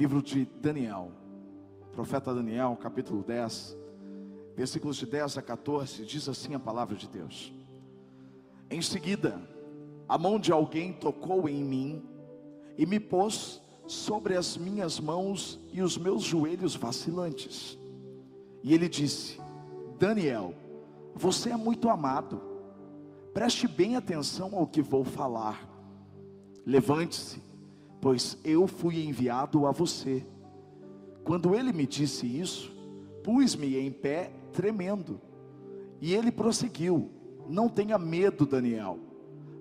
livro de Daniel, profeta Daniel, capítulo 10, versículos de 10 a 14, diz assim a palavra de Deus. Em seguida, a mão de alguém tocou em mim e me pôs sobre as minhas mãos e os meus joelhos vacilantes. E ele disse: Daniel, você é muito amado. Preste bem atenção ao que vou falar. Levante-se, pois eu fui enviado a você. Quando ele me disse isso, pus-me em pé, tremendo. E ele prosseguiu: Não tenha medo, Daniel.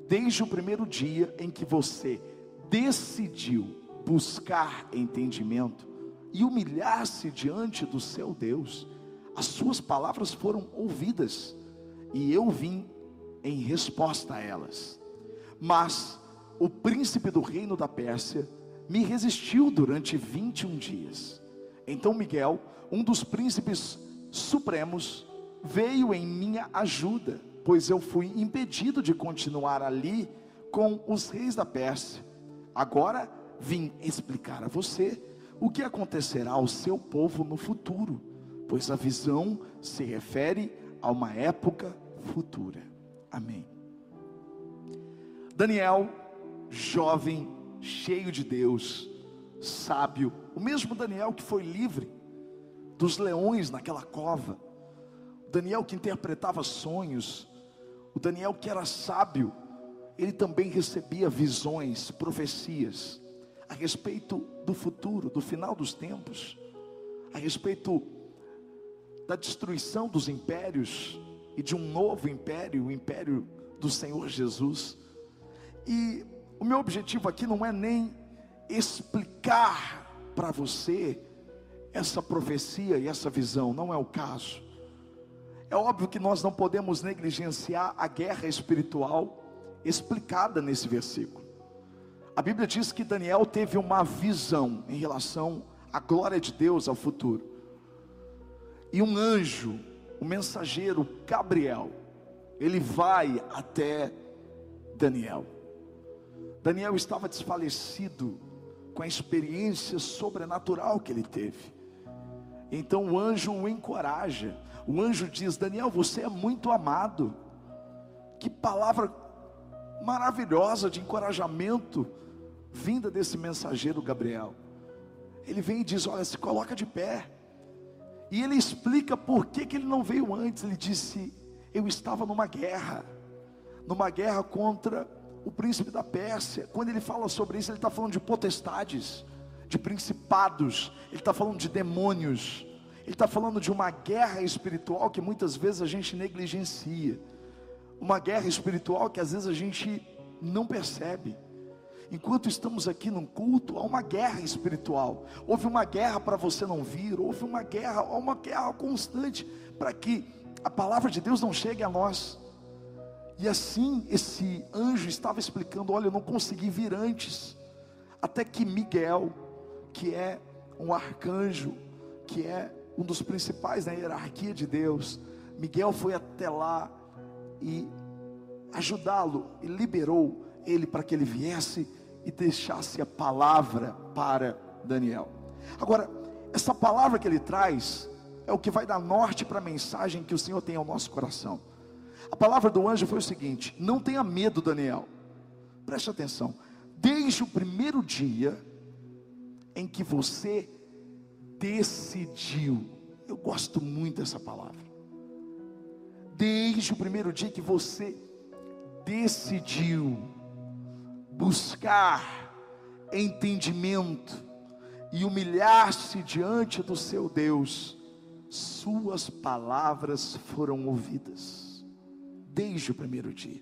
Desde o primeiro dia em que você decidiu buscar entendimento e humilhar-se diante do seu Deus, as suas palavras foram ouvidas e eu vim em resposta a elas. Mas o príncipe do reino da Pérsia me resistiu durante 21 dias. Então Miguel, um dos príncipes supremos, veio em minha ajuda, pois eu fui impedido de continuar ali com os reis da Pérsia. Agora vim explicar a você o que acontecerá ao seu povo no futuro, pois a visão se refere a uma época futura. Amém. Daniel, jovem, cheio de Deus, sábio, o mesmo Daniel que foi livre dos leões naquela cova, o Daniel que interpretava sonhos, o Daniel que era sábio, ele também recebia visões, profecias a respeito do futuro, do final dos tempos, a respeito da destruição dos impérios e de um novo império, o império do Senhor Jesus. E o meu objetivo aqui não é nem explicar para você essa profecia e essa visão, não é o caso. É óbvio que nós não podemos negligenciar a guerra espiritual explicada nesse versículo. A Bíblia diz que Daniel teve uma visão em relação à glória de Deus ao futuro. E um anjo, o mensageiro Gabriel, ele vai até Daniel. Daniel estava desfalecido com a experiência sobrenatural que ele teve. Então o anjo o encoraja. O anjo diz: Daniel, você é muito amado. Que palavra maravilhosa de encorajamento vinda desse mensageiro Gabriel. Ele vem e diz: Olha, se coloca de pé. E ele explica por que, que ele não veio antes. Ele disse: Eu estava numa guerra, numa guerra contra o príncipe da Pérsia. Quando ele fala sobre isso, ele está falando de potestades, de principados, ele está falando de demônios, ele está falando de uma guerra espiritual que muitas vezes a gente negligencia, uma guerra espiritual que às vezes a gente não percebe. Enquanto estamos aqui num culto, há uma guerra espiritual. Houve uma guerra para você não vir, houve uma guerra, há uma guerra constante para que a palavra de Deus não chegue a nós. E assim esse anjo estava explicando: olha, eu não consegui vir antes, até que Miguel, que é um arcanjo, que é um dos principais na hierarquia de Deus, Miguel foi até lá e ajudá-lo e liberou ele para que ele viesse e deixasse a palavra para Daniel. Agora, essa palavra que ele traz é o que vai dar norte para a mensagem que o Senhor tem ao nosso coração. A palavra do anjo foi o seguinte: não tenha medo, Daniel. Preste atenção. Desde o primeiro dia em que você decidiu, eu gosto muito dessa palavra. Desde o primeiro dia que você decidiu buscar entendimento e humilhar-se diante do seu Deus, suas palavras foram ouvidas, desde o primeiro dia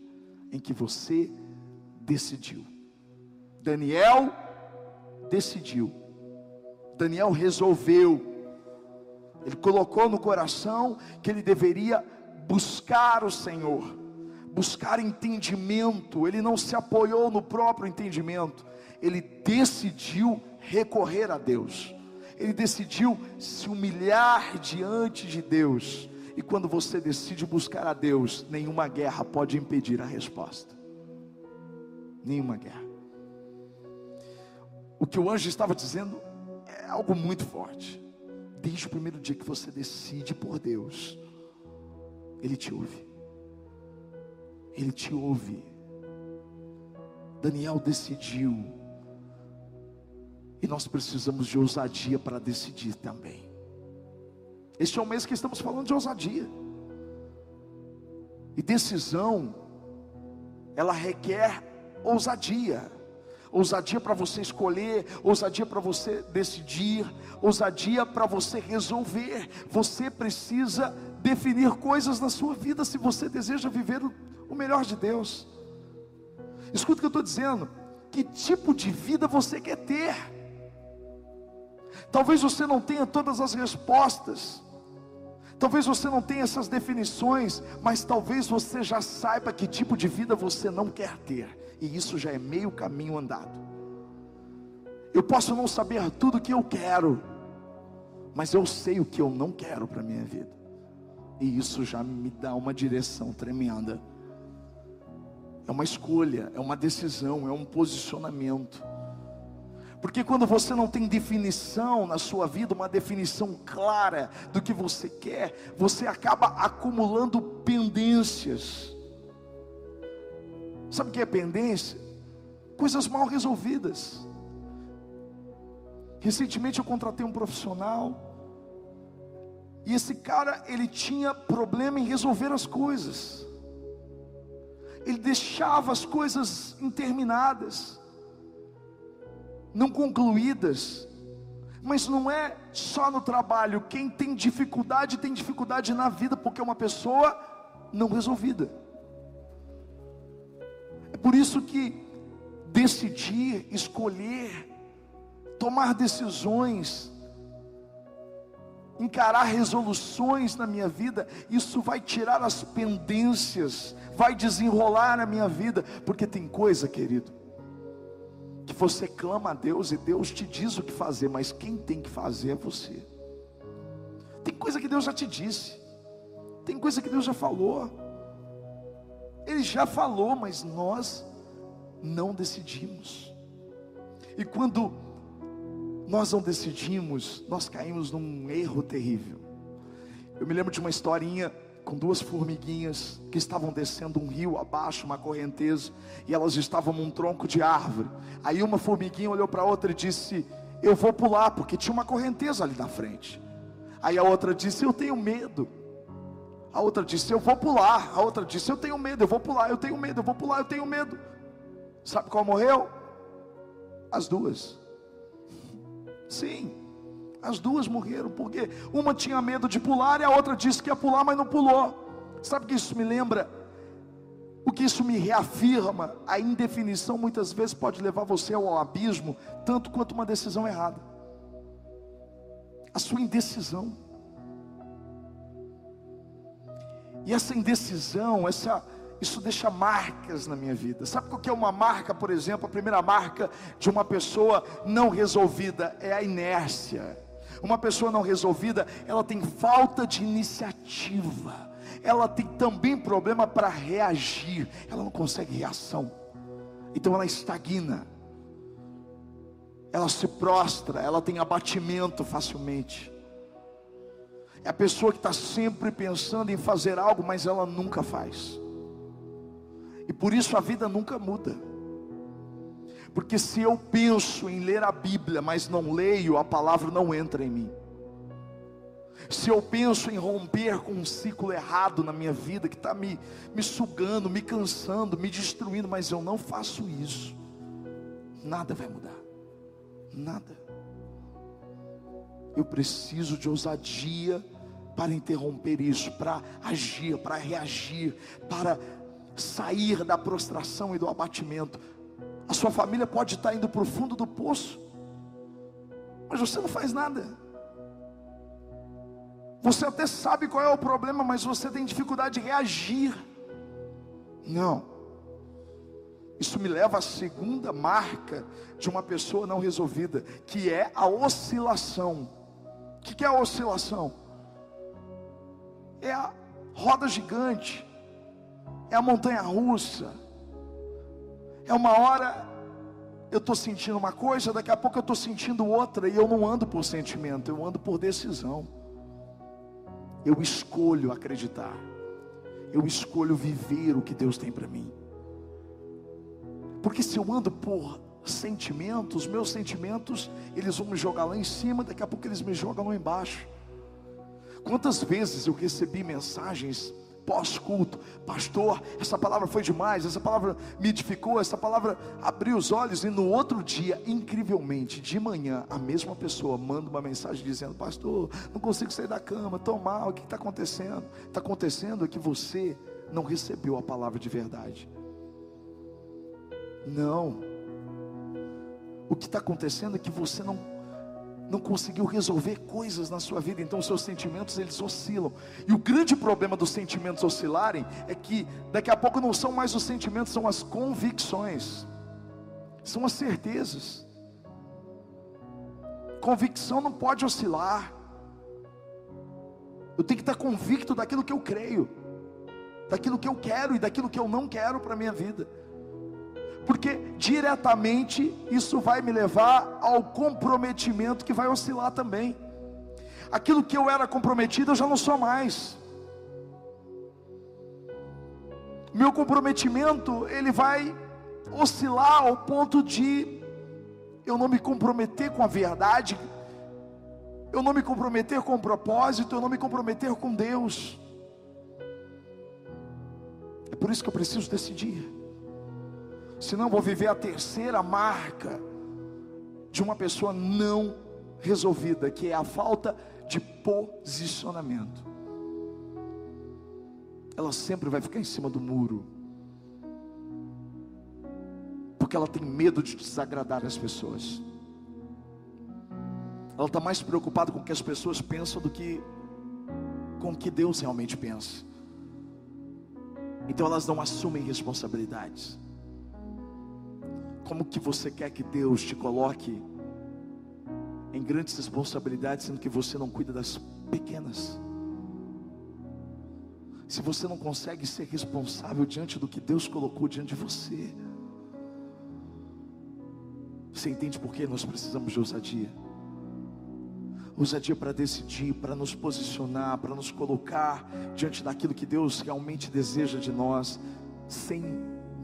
em que você decidiu. Daniel decidiu, Daniel resolveu, ele colocou no coração que ele deveria buscar o Senhor buscar entendimento, ele não se apoiou no próprio entendimento, ele decidiu recorrer a Deus, ele decidiu se humilhar diante de Deus. E quando você decide buscar a Deus, nenhuma guerra pode impedir a resposta. Nenhuma guerra. O que o anjo estava dizendo é algo muito forte. Desde o primeiro dia que você decide por Deus, Ele te ouve. Ele te ouve. Daniel decidiu. E nós precisamos de ousadia para decidir também. Este é o mês que estamos falando de ousadia. E decisão, ela requer ousadia. Ousadia para você escolher, ousadia para você decidir, ousadia para você resolver. Você precisa definir coisas na sua vida se você deseja viver o melhor de Deus. Escuta o que eu estou dizendo. Que tipo de vida você quer ter? Talvez você não tenha todas as respostas. Talvez você não tenha essas definições, mas talvez você já saiba que tipo de vida você não quer ter, e isso já é meio caminho andado. Eu posso não saber tudo o que eu quero, mas eu sei o que eu não quero para a minha vida, e isso já me dá uma direção tremenda. É uma escolha, é uma decisão, é um posicionamento. Porque quando você não tem definição na sua vida, uma definição clara do que você quer, você acaba acumulando pendências. Sabe o que é pendência? Coisas mal resolvidas. Recentemente eu contratei um profissional e esse cara ele tinha problema em resolver as coisas. Ele deixava as coisas interminadas não concluídas. Mas não é só no trabalho, quem tem dificuldade tem dificuldade na vida, porque é uma pessoa não resolvida. É por isso que decidir, escolher, tomar decisões, encarar resoluções na minha vida, isso vai tirar as pendências, vai desenrolar a minha vida, porque tem coisa, querido, que você clama a Deus e Deus te diz o que fazer, mas quem tem que fazer é você. Tem coisa que Deus já te disse, tem coisa que Deus já falou. Ele já falou, mas nós não decidimos. E quando nós não decidimos, nós caímos num erro terrível. Eu me lembro de uma historinha com duas formiguinhas que estavam descendo um rio abaixo, uma correnteza, e elas estavam num tronco de árvore. Aí uma formiguinha olhou para a outra e disse: Eu vou pular, porque tinha uma correnteza ali na frente. Aí a outra disse: Eu tenho medo. A outra disse: Eu vou pular. A outra disse: Eu tenho medo, eu vou pular, eu tenho medo, eu vou pular, eu tenho medo. Sabe qual morreu? As duas. Sim. As duas morreram, porque uma tinha medo de pular e a outra disse que ia pular, mas não pulou. Sabe o que isso me lembra? O que isso me reafirma? A indefinição muitas vezes pode levar você ao abismo, tanto quanto uma decisão errada. A sua indecisão. E essa indecisão, essa, isso deixa marcas na minha vida. Sabe o que é uma marca, por exemplo? A primeira marca de uma pessoa não resolvida é a inércia. Uma pessoa não resolvida, ela tem falta de iniciativa. Ela tem também problema para reagir. Ela não consegue reação. Então ela estagna. Ela se prostra, ela tem abatimento facilmente. É a pessoa que está sempre pensando em fazer algo, mas ela nunca faz. E por isso a vida nunca muda. Porque se eu penso em ler a Bíblia, mas não leio, a palavra não entra em mim. Se eu penso em romper com um ciclo errado na minha vida, que está me, me sugando, me cansando, me destruindo, mas eu não faço isso, nada vai mudar. Nada. Eu preciso de ousadia para interromper isso, para agir, para reagir, para sair da prostração e do abatimento. A sua família pode estar indo para o fundo do poço, mas você não faz nada. Você até sabe qual é o problema, mas você tem dificuldade de reagir. Não. Isso me leva à segunda marca de uma pessoa não resolvida, que é a oscilação. O que é a oscilação? É a roda gigante, é a montanha russa é uma hora eu estou sentindo uma coisa, daqui a pouco eu estou sentindo outra, e eu não ando por sentimento, eu ando por decisão. Eu escolho acreditar, eu escolho viver o que Deus tem para mim. Porque se eu ando por sentimentos, meus sentimentos, eles vão me jogar lá em cima, daqui a pouco eles me jogam lá embaixo. Quantas vezes eu recebi mensagens pós-culto, pastor, essa palavra foi demais, essa palavra me edificou, essa palavra abriu os olhos, e no outro dia, incrivelmente, de manhã, a mesma pessoa manda uma mensagem dizendo: Pastor, não consigo sair da cama, estou mal, o que está acontecendo? Está acontecendo é que você não recebeu a palavra de verdade. Não, o que está acontecendo é que você não não conseguiu resolver coisas na sua vida, então seus sentimentos eles oscilam. E o grande problema dos sentimentos oscilarem é que daqui a pouco não são mais os sentimentos, são as convicções. São as certezas. Convicção não pode oscilar. Eu tenho que estar convicto daquilo que eu creio, daquilo que eu quero e daquilo que eu não quero para a minha vida porque diretamente isso vai me levar ao comprometimento que vai oscilar também. Aquilo que eu era comprometido, eu já não sou mais. Meu comprometimento, ele vai oscilar ao ponto de eu não me comprometer com a verdade, eu não me comprometer com o propósito, eu não me comprometer com Deus. É por isso que eu preciso decidir senão vou viver a terceira marca de uma pessoa não resolvida, que é a falta de posicionamento. Ela sempre vai ficar em cima do muro, porque ela tem medo de desagradar as pessoas. Ela está mais preocupada com o que as pessoas pensam do que com o que Deus realmente pensa. Então elas não assumem responsabilidades. Como que você quer que Deus te coloque em grandes responsabilidades, sendo que você não cuida das pequenas? Se você não consegue ser responsável diante do que Deus colocou diante de você, você entende por que nós precisamos de ousadia? Ousadia para decidir, para nos posicionar, para nos colocar diante daquilo que Deus realmente deseja de nós, sem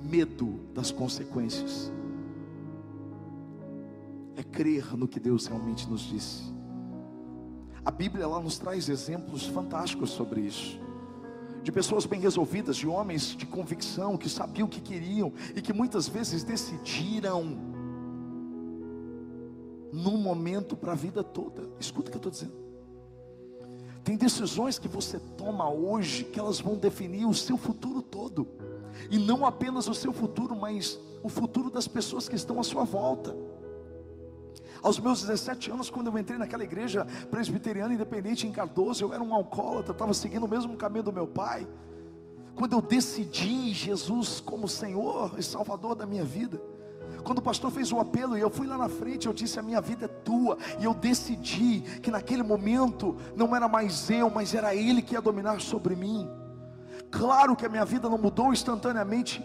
medo das consequências crer no que Deus realmente nos disse. A Bíblia ela nos traz exemplos fantásticos sobre isso. De pessoas bem resolvidas, de homens de convicção, que sabiam o que queriam e que muitas vezes decidiram num momento para a vida toda. Escuta o que eu estou dizendo. Tem decisões que você toma hoje que elas vão definir o seu futuro todo. E não apenas o seu futuro, mas o futuro das pessoas que estão à sua volta. Aos meus 17 anos, quando eu entrei naquela igreja presbiteriana independente em Cardoso, eu era um alcoólatra, estava seguindo o mesmo caminho do meu pai. Quando eu decidi Jesus como Senhor e Salvador da minha vida, quando o pastor fez o apelo e eu fui lá na frente, eu disse: A minha vida é tua, e eu decidi que naquele momento não era mais eu, mas era Ele que ia dominar sobre mim. Claro que a minha vida não mudou instantaneamente,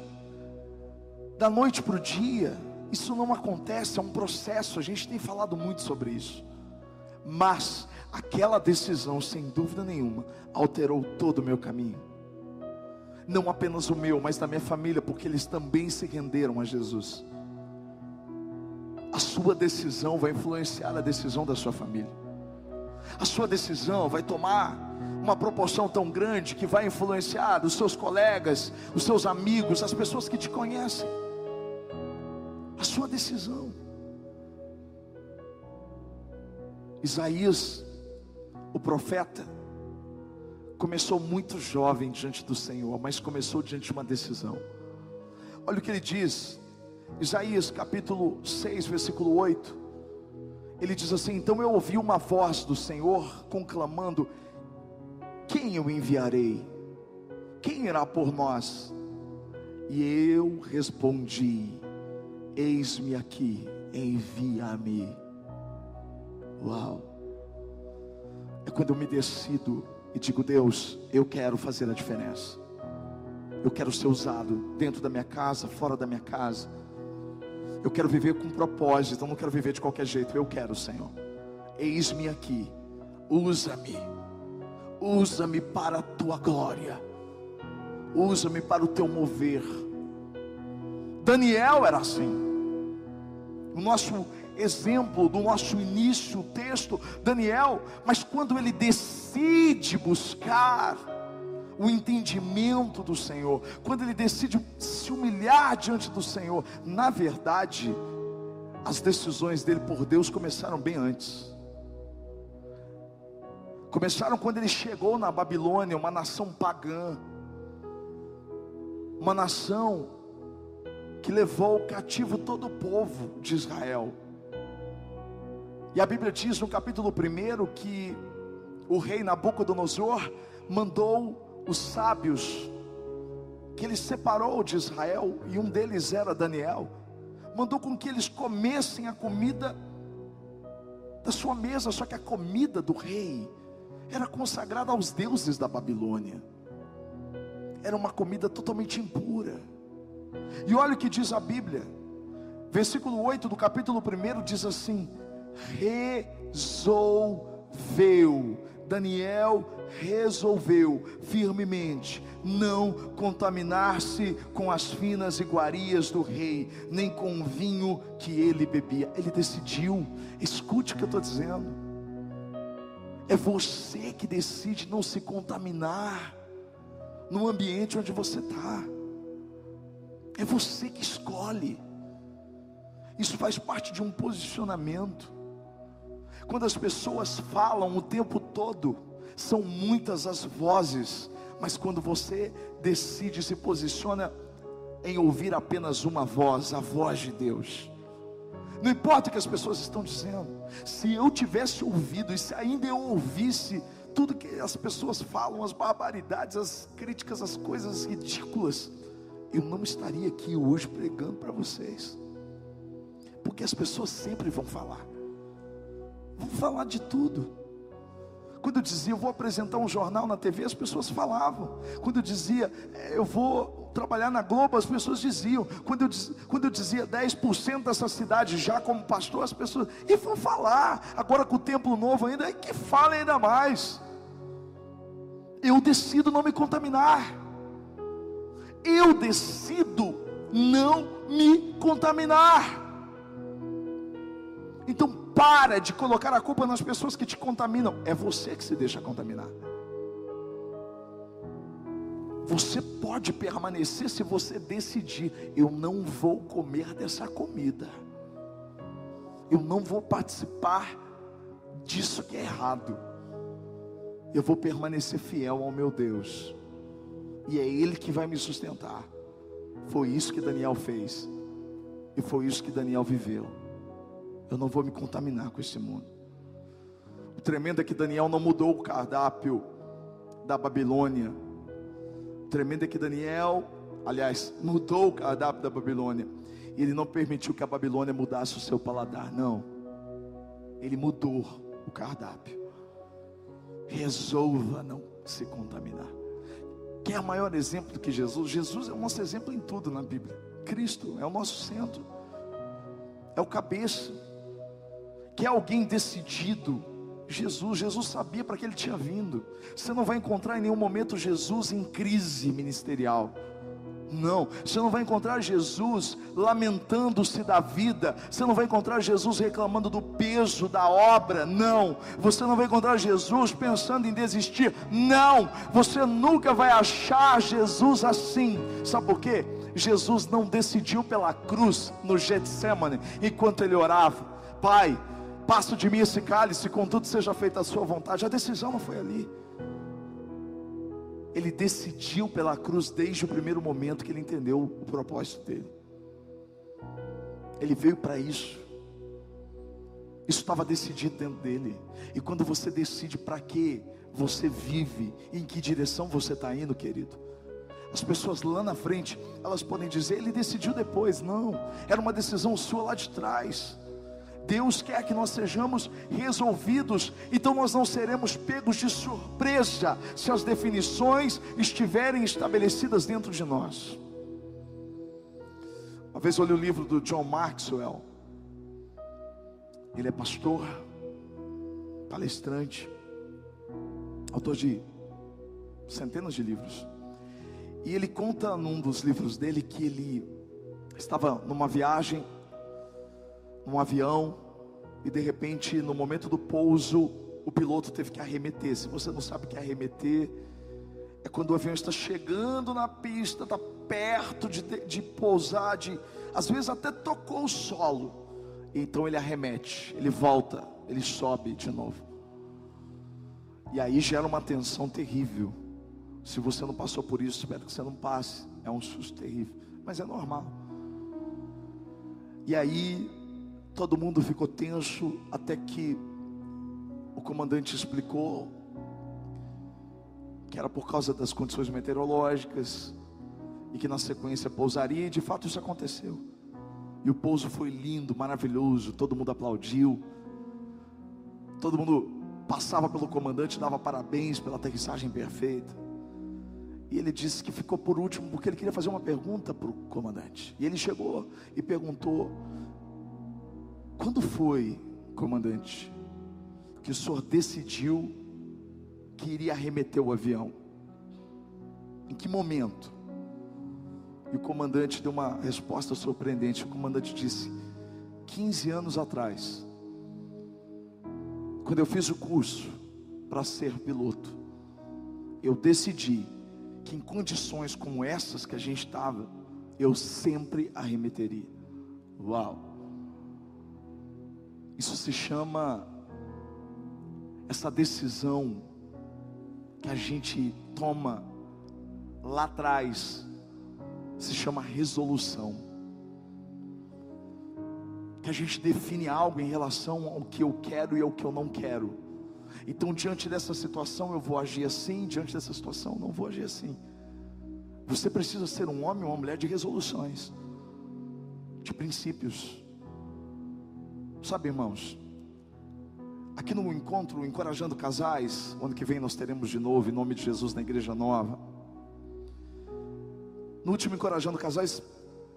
da noite para o dia, isso não acontece, é um processo, a gente tem falado muito sobre isso. Mas aquela decisão, sem dúvida nenhuma, alterou todo o meu caminho. Não apenas o meu, mas da minha família, porque eles também se renderam a Jesus. A sua decisão vai influenciar a decisão da sua família. A sua decisão vai tomar uma proporção tão grande que vai influenciar os seus colegas, os seus amigos, as pessoas que te conhecem sua decisão. Isaías, o profeta, começou muito jovem diante do Senhor, mas começou diante de uma decisão. Olha o que ele diz, Isaías capítulo 6, versículo 8. Ele diz assim: Então eu ouvi uma voz do Senhor conclamando: Quem eu enviarei? Quem irá por nós? E eu respondi: Eis-me aqui, envia-me. Uau! É quando eu me decido e digo, Deus, eu quero fazer a diferença. Eu quero ser usado dentro da minha casa, fora da minha casa. Eu quero viver com propósito, eu não quero viver de qualquer jeito. Eu quero, Senhor. Eis-me aqui. Usa-me. Usa-me para a tua glória. Usa-me para o teu mover. Daniel era assim. O nosso exemplo do nosso início, o texto, Daniel, mas quando ele decide buscar o entendimento do Senhor, quando ele decide se humilhar diante do Senhor, na verdade, as decisões dele por Deus começaram bem antes. Começaram quando ele chegou na Babilônia, uma nação pagã, uma nação que levou cativo todo o povo de Israel. E a Bíblia diz no capítulo 1 que o rei Nabucodonosor mandou os sábios que ele separou de Israel, e um deles era Daniel, mandou com que eles comessem a comida da sua mesa, só que a comida do rei era consagrada aos deuses da Babilônia, era uma comida totalmente impura. E olha o que diz a Bíblia, versículo 8 do capítulo 1 diz assim: resolveu. Daniel resolveu firmemente não contaminar-se com as finas iguarias do rei, nem com o vinho que ele bebia. Ele decidiu, escute o que eu estou dizendo. É você que decide não se contaminar no ambiente onde você está. É você que escolhe. Isso faz parte de um posicionamento. Quando as pessoas falam o tempo todo, são muitas as vozes, mas quando você decide se posiciona em ouvir apenas uma voz, a voz de Deus. Não importa o que as pessoas estão dizendo. Se eu tivesse ouvido e se ainda eu ouvisse tudo que as pessoas falam, as barbaridades, as críticas, as coisas ridículas, eu não estaria aqui hoje pregando para vocês. Porque as pessoas sempre vão falar. Vamos falar de tudo. Quando eu dizia, eu vou apresentar um jornal na TV, as pessoas falavam. Quando eu dizia, é, eu vou trabalhar na Globo, as pessoas diziam. Quando eu, quando eu dizia 10% dessa cidade já como pastor, as pessoas, e vão falar. Agora com o templo novo ainda, é que falem ainda mais. Eu decido não me contaminar. Eu decido não me contaminar. Então para de colocar a culpa nas pessoas que te contaminam. É você que se deixa contaminar. Você pode permanecer se você decidir: eu não vou comer dessa comida, eu não vou participar disso que é errado, eu vou permanecer fiel ao meu Deus, e é Ele que vai me sustentar. Foi isso que Daniel fez, e foi isso que Daniel viveu. Eu não vou me contaminar com esse mundo. O tremendo é que Daniel não mudou o cardápio da Babilônia. O tremendo é que Daniel, aliás, mudou o cardápio da Babilônia. E ele não permitiu que a Babilônia mudasse o seu paladar, não. Ele mudou o cardápio. Resolva não se contaminar. Quer maior exemplo do que Jesus? Jesus é o nosso exemplo em tudo na Bíblia. Cristo é o nosso centro, é o cabeça que é alguém decidido. Jesus, Jesus sabia para que ele tinha vindo. Você não vai encontrar em nenhum momento Jesus em crise ministerial. Não, você não vai encontrar Jesus lamentando-se da vida, você não vai encontrar Jesus reclamando do peso da obra, não, você não vai encontrar Jesus pensando em desistir, não, você nunca vai achar Jesus assim, sabe por quê? Jesus não decidiu pela cruz no Getsemane, enquanto ele orava, Pai, Passo de mim esse cálice, contudo seja feita a sua vontade. A decisão não foi ali. Ele decidiu pela cruz desde o primeiro momento que ele entendeu o propósito dele. Ele veio para isso. Isso estava decidido dentro dele. E quando você decide para que você vive, em que direção você está indo, querido. As pessoas lá na frente, elas podem dizer, ele decidiu depois. Não, era uma decisão sua lá de trás. Deus quer que nós sejamos resolvidos, então nós não seremos pegos de surpresa se as definições estiverem estabelecidas dentro de nós. Uma vez eu li o livro do John Maxwell. Ele é pastor, palestrante, autor de centenas de livros. E ele conta num dos livros dele que ele estava numa viagem, num avião, e de repente, no momento do pouso, o piloto teve que arremeter. Se você não sabe o que é arremeter, é quando o avião está chegando na pista, está perto de, de pousar, de, às vezes até tocou o solo. Então ele arremete, ele volta, ele sobe de novo. E aí gera uma tensão terrível. Se você não passou por isso, espero que você não passe. É um susto terrível, mas é normal. E aí todo mundo ficou tenso até que o comandante explicou que era por causa das condições meteorológicas e que na sequência pousaria, e de fato isso aconteceu. E o pouso foi lindo, maravilhoso, todo mundo aplaudiu. Todo mundo passava pelo comandante, dava parabéns pela aterrissagem perfeita. E ele disse que ficou por último porque ele queria fazer uma pergunta para o comandante. E ele chegou e perguntou: Quando foi, comandante, que o senhor decidiu que iria arremeter o avião? Em que momento? E o comandante deu uma resposta surpreendente. O comandante disse: 15 anos atrás, quando eu fiz o curso para ser piloto, eu decidi que em condições como essas que a gente estava, eu sempre arremeteria. Uau! Isso se chama essa decisão que a gente toma lá atrás, se chama resolução. Que a gente define algo em relação ao que eu quero e ao que eu não quero. Então, diante dessa situação, eu vou agir assim, diante dessa situação, não vou agir assim. Você precisa ser um homem ou uma mulher de resoluções, de princípios. Sabe, irmãos, aqui no encontro Encorajando Casais, ano que vem nós teremos de novo, em nome de Jesus, na Igreja Nova. No último Encorajando Casais,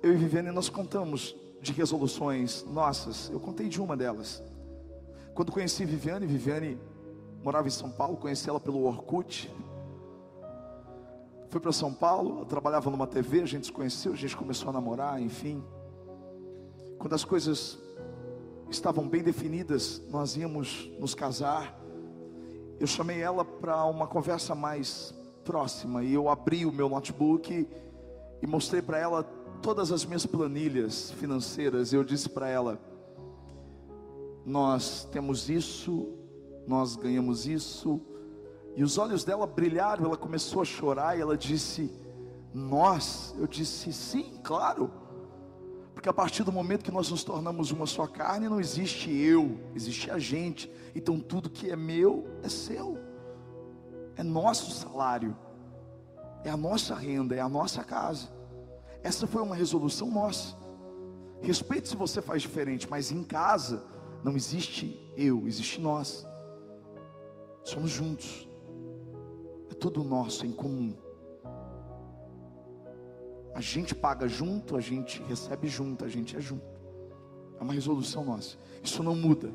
eu e Viviane nós contamos de resoluções nossas. Eu contei de uma delas. Quando conheci Viviane, Viviane morava em São Paulo, conheci ela pelo Orkut. Fui para São Paulo, trabalhava numa TV, a gente se conheceu, a gente começou a namorar, enfim. Quando as coisas estavam bem definidas, nós íamos nos casar. Eu chamei ela para uma conversa mais próxima e eu abri o meu notebook e mostrei para ela todas as minhas planilhas financeiras. Eu disse para ela: Nós temos isso, nós ganhamos isso. E os olhos dela brilharam, ela começou a chorar e ela disse: Nós? Eu disse: Sim, claro. Porque a partir do momento que nós nos tornamos uma só carne, não existe eu, existe a gente. Então tudo que é meu é seu, é nosso salário, é a nossa renda, é a nossa casa. Essa foi uma resolução nossa. Respeite se você faz diferente, mas em casa não existe eu, existe nós. Somos juntos. É tudo nosso em comum. A gente paga junto, a gente recebe junto, a gente é junto. É uma resolução nossa. Isso não muda.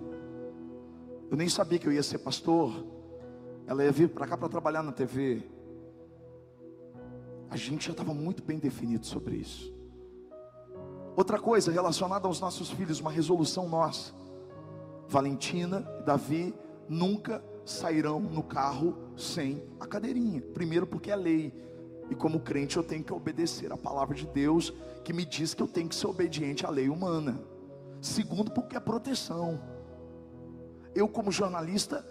Eu nem sabia que eu ia ser pastor. Ela ia vir para cá para trabalhar na TV. A gente já estava muito bem definido sobre isso. Outra coisa relacionada aos nossos filhos, uma resolução nossa. Valentina e Davi nunca sairão no carro sem a cadeirinha. Primeiro, porque é lei. E como crente, eu tenho que obedecer a palavra de Deus, que me diz que eu tenho que ser obediente à lei humana. Segundo, porque é proteção. Eu, como jornalista,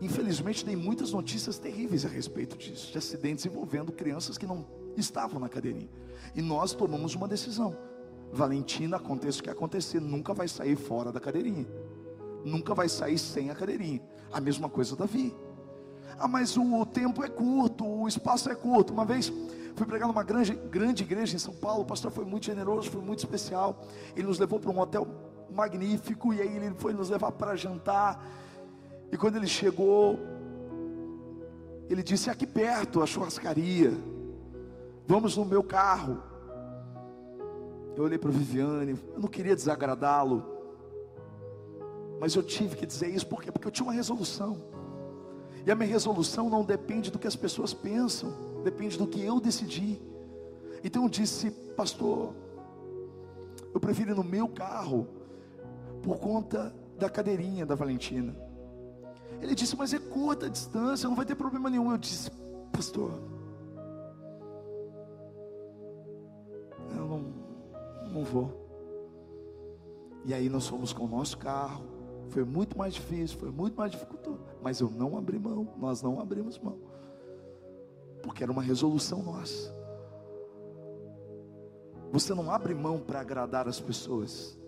infelizmente, dei muitas notícias terríveis a respeito disso, de acidentes envolvendo crianças que não estavam na cadeirinha. E nós tomamos uma decisão. Valentina, aconteça o que acontecer, nunca vai sair fora da cadeirinha nunca vai sair sem a cadeirinha. A mesma coisa Davi. Ah, mas o tempo é curto, o espaço é curto. Uma vez fui pregar numa grande, grande igreja em São Paulo, o pastor foi muito generoso, foi muito especial. Ele nos levou para um hotel magnífico e aí ele foi nos levar para jantar. E quando ele chegou, ele disse: Aqui perto a churrascaria, vamos no meu carro. Eu olhei para Viviane, eu não queria desagradá-lo, mas eu tive que dizer isso, por quê? Porque eu tinha uma resolução. E a minha resolução não depende do que as pessoas pensam, depende do que eu decidi. Então eu disse, pastor, eu prefiro ir no meu carro por conta da cadeirinha da Valentina. Ele disse, mas é curta a distância, não vai ter problema nenhum. Eu disse, pastor, eu não, não vou. E aí nós fomos com o nosso carro. Foi muito mais difícil, foi muito mais dificultoso. Mas eu não abri mão, nós não abrimos mão. Porque era uma resolução nossa. Você não abre mão para agradar as pessoas.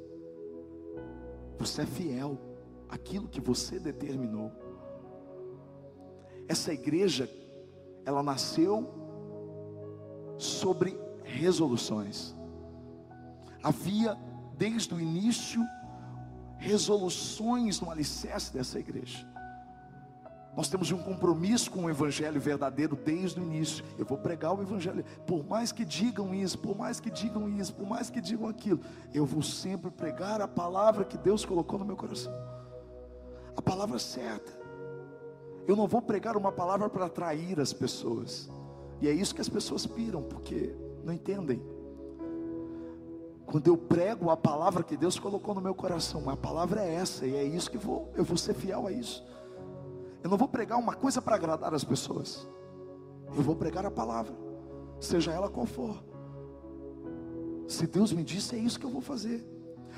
Você é fiel àquilo que você determinou. Essa igreja, ela nasceu sobre resoluções. Havia desde o início resoluções no alicerce dessa igreja. Nós temos um compromisso com o Evangelho verdadeiro desde o início. Eu vou pregar o Evangelho, por mais que digam isso, por mais que digam isso, por mais que digam aquilo, eu vou sempre pregar a palavra que Deus colocou no meu coração, a palavra certa. Eu não vou pregar uma palavra para atrair as pessoas, e é isso que as pessoas piram, porque não entendem. Quando eu prego a palavra que Deus colocou no meu coração, a palavra é essa, e é isso que vou, eu vou ser fiel a isso. Eu não vou pregar uma coisa para agradar as pessoas. Eu vou pregar a palavra, seja ela qual for. Se Deus me disse, é isso que eu vou fazer.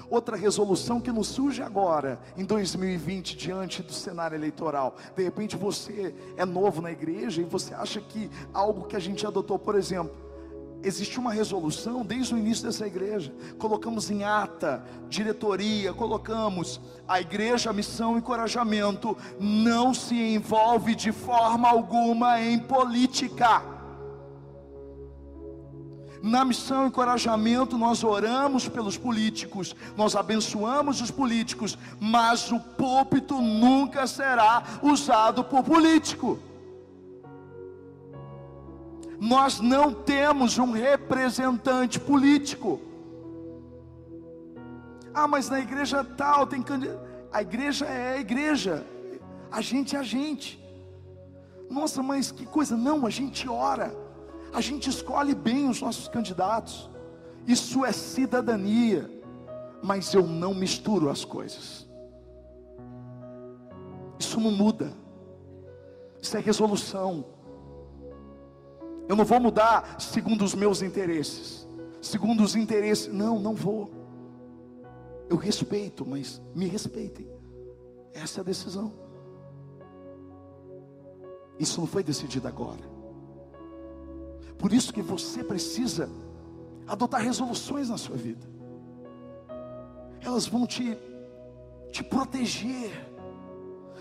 Outra resolução que nos surge agora, em 2020, diante do cenário eleitoral. De repente você é novo na igreja e você acha que algo que a gente adotou, por exemplo, existe uma resolução desde o início dessa igreja. Colocamos em ata, diretoria, colocamos a igreja, missão, encorajamento, não se envolve de forma alguma em política. Na missão encorajamento, nós oramos pelos políticos, nós abençoamos os políticos, mas o púlpito nunca será usado por político nós não temos um representante político. Ah, mas na igreja tal tem candidato. A igreja é a igreja, a gente é a gente. Nossa, mas que coisa, não, a gente ora, a gente escolhe bem os nossos candidatos, isso é cidadania, mas eu não misturo as coisas, isso não muda, isso é resolução. Eu não vou mudar segundo os meus interesses, segundo os interesses. Não, não vou. Eu respeito, mas me respeitem. Essa é a decisão. Isso não foi decidido agora. Por isso que você precisa adotar resoluções na sua vida. Elas vão te, te proteger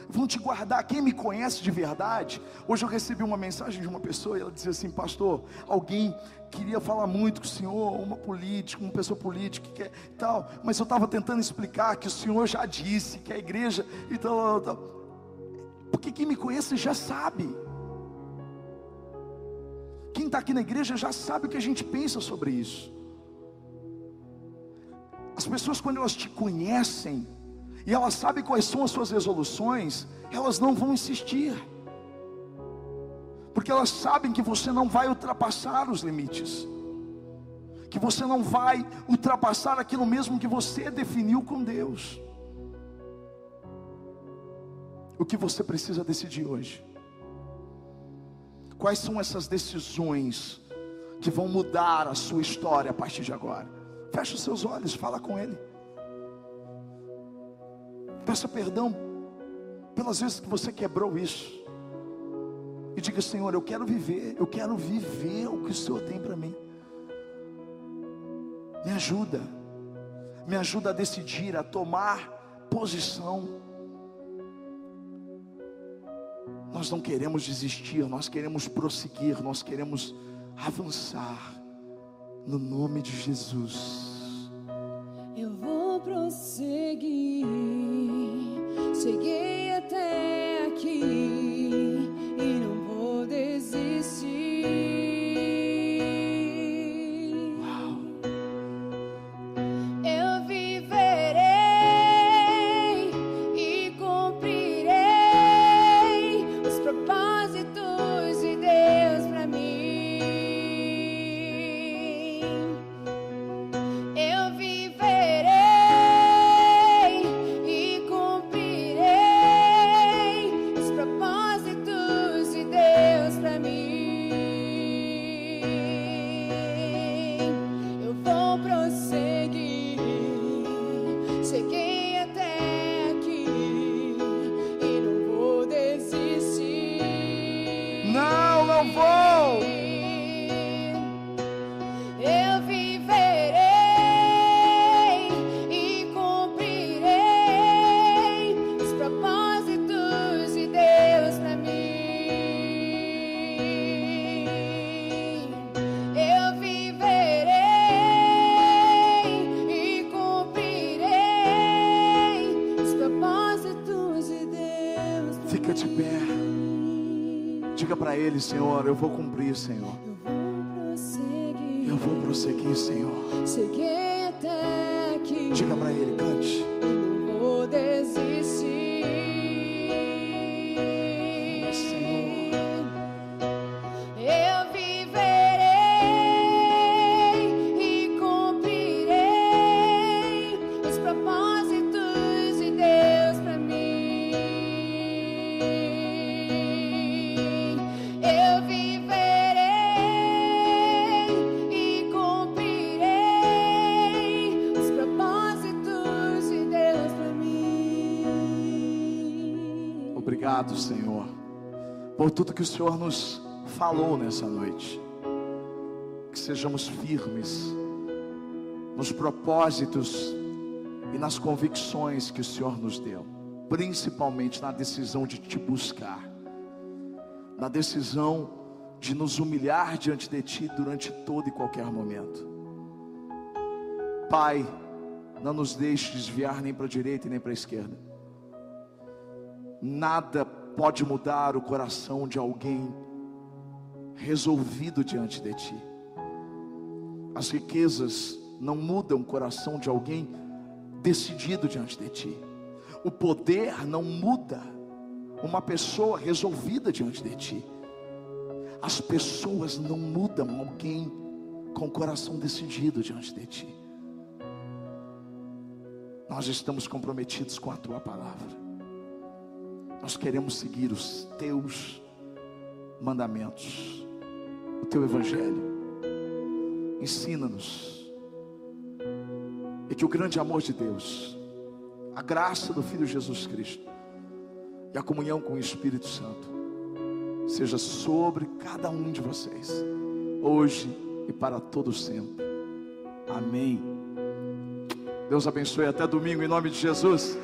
vão te guardar. Quem me conhece de verdade, hoje eu recebi uma mensagem de uma pessoa e ela dizia assim: Pastor, alguém queria falar muito com o senhor, uma política, uma pessoa política, que é, tal, mas eu estava tentando explicar que o senhor já disse que a igreja e tal, tal, porque quem me conhece já sabe. Quem está aqui na igreja já sabe o que a gente pensa sobre isso. As pessoas, quando elas te conhecem, e elas sabem quais são as suas resoluções, elas não vão insistir, porque elas sabem que você não vai ultrapassar os limites, que você não vai ultrapassar aquilo mesmo que você definiu com Deus. O que você precisa decidir hoje? Quais são essas decisões que vão mudar a sua história a partir de agora? Feche os seus olhos, fala com Ele. Peça perdão pelas vezes que você quebrou isso. E diga, Senhor, eu quero viver, eu quero viver o que o Senhor tem para mim. Me ajuda, me ajuda a decidir, a tomar posição. Nós não queremos desistir, nós queremos prosseguir, nós queremos avançar, no nome de Jesus. Eu vou prosseguir. Cheguei até Senhor, eu vou cumprir, Senhor. Eu vou prosseguir, Senhor. Cheguei Obrigado, Senhor, por tudo que o Senhor nos falou nessa noite. Que sejamos firmes nos propósitos e nas convicções que o Senhor nos deu, principalmente na decisão de te buscar, na decisão de nos humilhar diante de Ti durante todo e qualquer momento. Pai, não nos deixe desviar nem para a direita e nem para a esquerda. Nada pode mudar o coração de alguém resolvido diante de ti. As riquezas não mudam o coração de alguém decidido diante de ti. O poder não muda uma pessoa resolvida diante de ti. As pessoas não mudam alguém com o coração decidido diante de ti. Nós estamos comprometidos com a tua palavra. Nós queremos seguir os teus mandamentos, o teu evangelho. Ensina-nos. E que o grande amor de Deus, a graça do Filho Jesus Cristo e a comunhão com o Espírito Santo seja sobre cada um de vocês, hoje e para todo sempre. Amém. Deus abençoe até domingo em nome de Jesus.